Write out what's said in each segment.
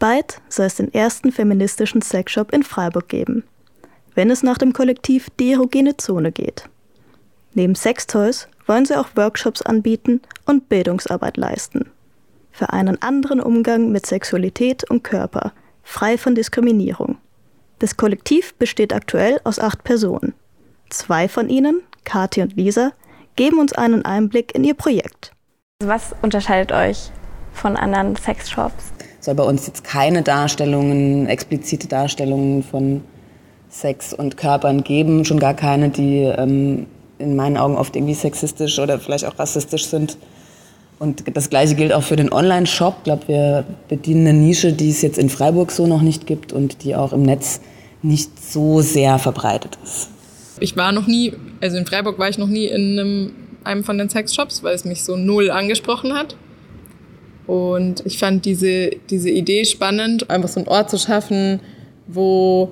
Bald soll es den ersten feministischen Sexshop in Freiburg geben, wenn es nach dem Kollektiv die erogene Zone geht. Neben Sextoys wollen sie auch Workshops anbieten und Bildungsarbeit leisten. Für einen anderen Umgang mit Sexualität und Körper, frei von Diskriminierung. Das Kollektiv besteht aktuell aus acht Personen. Zwei von ihnen, Kathi und Lisa, geben uns einen Einblick in ihr Projekt. Was unterscheidet euch von anderen Sexshops? Soll bei uns jetzt keine Darstellungen, explizite Darstellungen von Sex und Körpern geben, schon gar keine, die ähm, in meinen Augen oft irgendwie sexistisch oder vielleicht auch rassistisch sind. Und das Gleiche gilt auch für den Online-Shop. Ich glaube, wir bedienen eine Nische, die es jetzt in Freiburg so noch nicht gibt und die auch im Netz nicht so sehr verbreitet ist. Ich war noch nie, also in Freiburg war ich noch nie in einem, einem von den Sexshops, weil es mich so null angesprochen hat. Und ich fand diese, diese Idee spannend, einfach so einen Ort zu schaffen, wo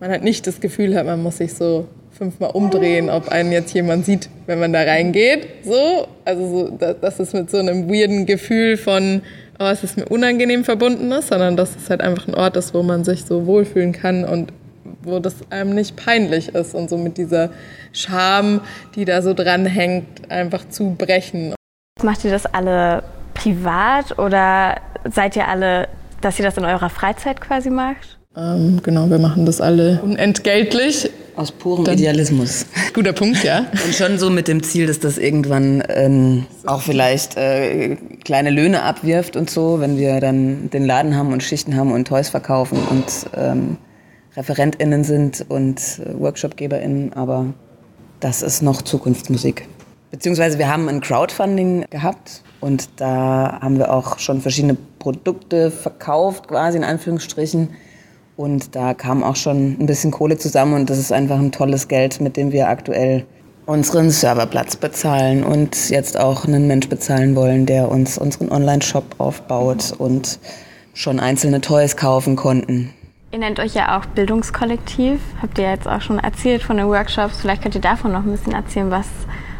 man halt nicht das Gefühl hat, man muss sich so fünfmal umdrehen, ob einen jetzt jemand sieht, wenn man da reingeht. So, also so, dass es mit so einem weirden Gefühl von, oh, es ist mir unangenehm verbunden ist, sondern dass es halt einfach ein Ort ist, wo man sich so wohlfühlen kann und wo das einem nicht peinlich ist und so mit dieser Scham, die da so dranhängt, einfach zu brechen. Macht ihr das alle privat oder seid ihr alle, dass ihr das in eurer Freizeit quasi macht? Ähm, genau, wir machen das alle unentgeltlich. Aus purem Dann, Idealismus. Guter Punkt, ja. Und schon so mit dem Ziel, dass das irgendwann ähm, auch vielleicht äh, kleine Löhne abwirft und so, wenn wir dann den Laden haben und Schichten haben und Toys verkaufen und ähm, ReferentInnen sind und äh, WorkshopgeberInnen, aber das ist noch Zukunftsmusik. Beziehungsweise wir haben ein Crowdfunding gehabt und da haben wir auch schon verschiedene Produkte verkauft, quasi in Anführungsstrichen und da kam auch schon ein bisschen Kohle zusammen und das ist einfach ein tolles Geld, mit dem wir aktuell unseren Serverplatz bezahlen und jetzt auch einen Mensch bezahlen wollen, der uns unseren Online-Shop aufbaut und schon einzelne Toys kaufen konnten. Ihr nennt euch ja auch Bildungskollektiv. Habt ihr jetzt auch schon erzählt von den Workshops. Vielleicht könnt ihr davon noch ein bisschen erzählen. Was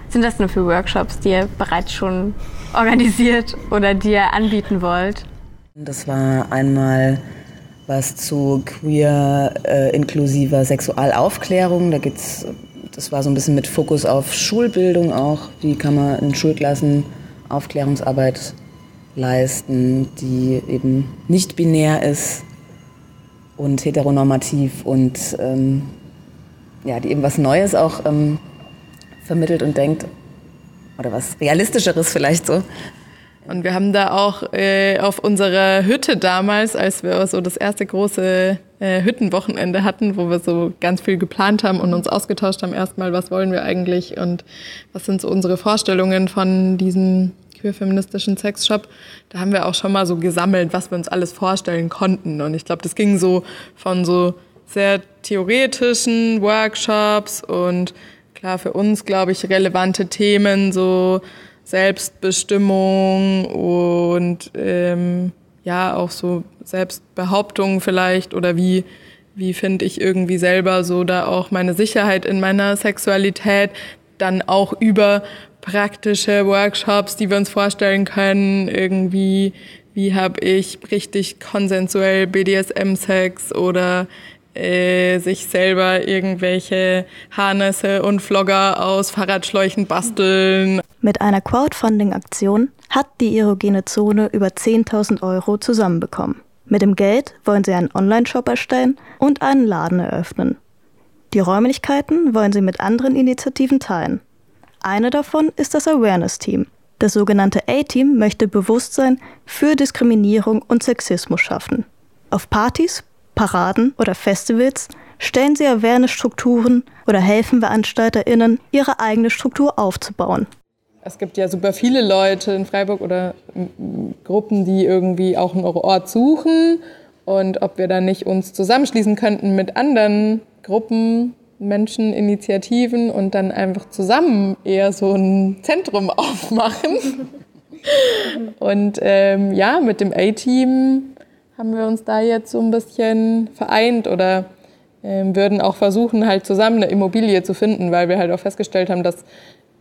sind das denn für Workshops, die ihr bereits schon organisiert oder die ihr anbieten wollt? Das war einmal was zu queer äh, inklusiver Sexualaufklärung. Da geht's, das war so ein bisschen mit Fokus auf Schulbildung auch. Wie kann man in Schulklassen Aufklärungsarbeit leisten, die eben nicht binär ist und heteronormativ und ähm, ja, die eben was Neues auch ähm, vermittelt und denkt oder was realistischeres vielleicht so und wir haben da auch äh, auf unserer Hütte damals, als wir so das erste große äh, Hüttenwochenende hatten, wo wir so ganz viel geplant haben und uns ausgetauscht haben, erstmal, was wollen wir eigentlich und was sind so unsere Vorstellungen von diesem queer-feministischen Sexshop. Da haben wir auch schon mal so gesammelt, was wir uns alles vorstellen konnten. Und ich glaube, das ging so von so sehr theoretischen Workshops und klar für uns, glaube ich, relevante Themen, so Selbstbestimmung und ähm, ja auch so Selbstbehauptung vielleicht oder wie wie finde ich irgendwie selber so da auch meine Sicherheit in meiner Sexualität dann auch über praktische Workshops, die wir uns vorstellen können, irgendwie wie habe ich richtig konsensuell BDSM-Sex oder äh, sich selber irgendwelche Harnesse und Vlogger aus Fahrradschläuchen basteln. Mit einer Crowdfunding-Aktion hat die erogene Zone über 10.000 Euro zusammenbekommen. Mit dem Geld wollen sie einen Online-Shop erstellen und einen Laden eröffnen. Die Räumlichkeiten wollen sie mit anderen Initiativen teilen. Eine davon ist das Awareness-Team. Das sogenannte A-Team möchte Bewusstsein für Diskriminierung und Sexismus schaffen. Auf Partys Paraden oder Festivals stellen sie Awareness-Strukturen oder helfen VeranstalterInnen, ihre eigene Struktur aufzubauen. Es gibt ja super viele Leute in Freiburg oder Gruppen, die irgendwie auch einen Ort suchen. Und ob wir dann nicht uns zusammenschließen könnten mit anderen Gruppen, Menschen, Initiativen und dann einfach zusammen eher so ein Zentrum aufmachen. und ähm, ja, mit dem A-Team haben wir uns da jetzt so ein bisschen vereint oder äh, würden auch versuchen, halt zusammen eine Immobilie zu finden, weil wir halt auch festgestellt haben, dass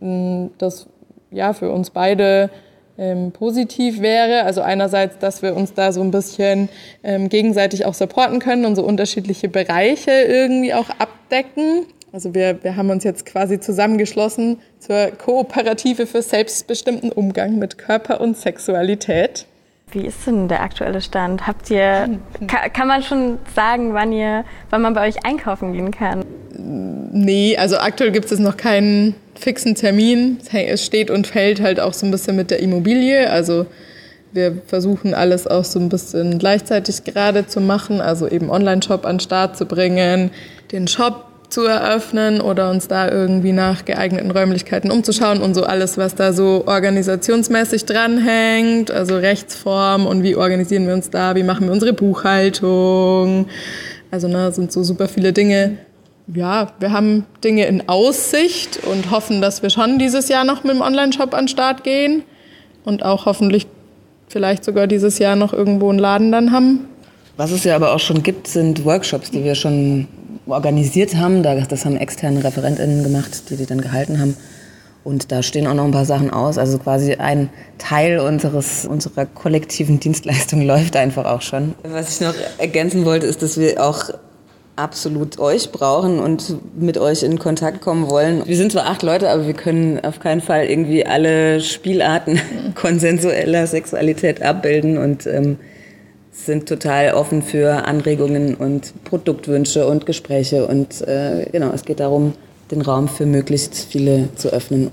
mh, das ja für uns beide ähm, positiv wäre. Also einerseits, dass wir uns da so ein bisschen ähm, gegenseitig auch supporten können und so unterschiedliche Bereiche irgendwie auch abdecken. Also wir, wir haben uns jetzt quasi zusammengeschlossen zur Kooperative für selbstbestimmten Umgang mit Körper und Sexualität. Wie ist denn der aktuelle Stand? Habt ihr, kann, kann man schon sagen, wann ihr, wann man bei euch einkaufen gehen kann? Nee, also aktuell gibt es noch keinen fixen Termin. Es steht und fällt halt auch so ein bisschen mit der Immobilie. Also wir versuchen alles auch so ein bisschen gleichzeitig gerade zu machen, also eben Online-Shop an den Start zu bringen, den Shop zu eröffnen oder uns da irgendwie nach geeigneten Räumlichkeiten umzuschauen und so alles, was da so organisationsmäßig dranhängt, also Rechtsform und wie organisieren wir uns da, wie machen wir unsere Buchhaltung. Also ne, sind so super viele Dinge. Ja, wir haben Dinge in Aussicht und hoffen, dass wir schon dieses Jahr noch mit dem Online-Shop an den Start gehen und auch hoffentlich vielleicht sogar dieses Jahr noch irgendwo einen Laden dann haben. Was es ja aber auch schon gibt, sind Workshops, die wir schon organisiert haben. Das haben externe ReferentInnen gemacht, die die dann gehalten haben. Und da stehen auch noch ein paar Sachen aus. Also quasi ein Teil unseres, unserer kollektiven Dienstleistung läuft einfach auch schon. Was ich noch ergänzen wollte, ist, dass wir auch absolut euch brauchen und mit euch in Kontakt kommen wollen. Wir sind zwar acht Leute, aber wir können auf keinen Fall irgendwie alle Spielarten konsensueller Sexualität abbilden und ähm, sind total offen für Anregungen und Produktwünsche und Gespräche. Und äh, genau, es geht darum, den Raum für möglichst viele zu öffnen.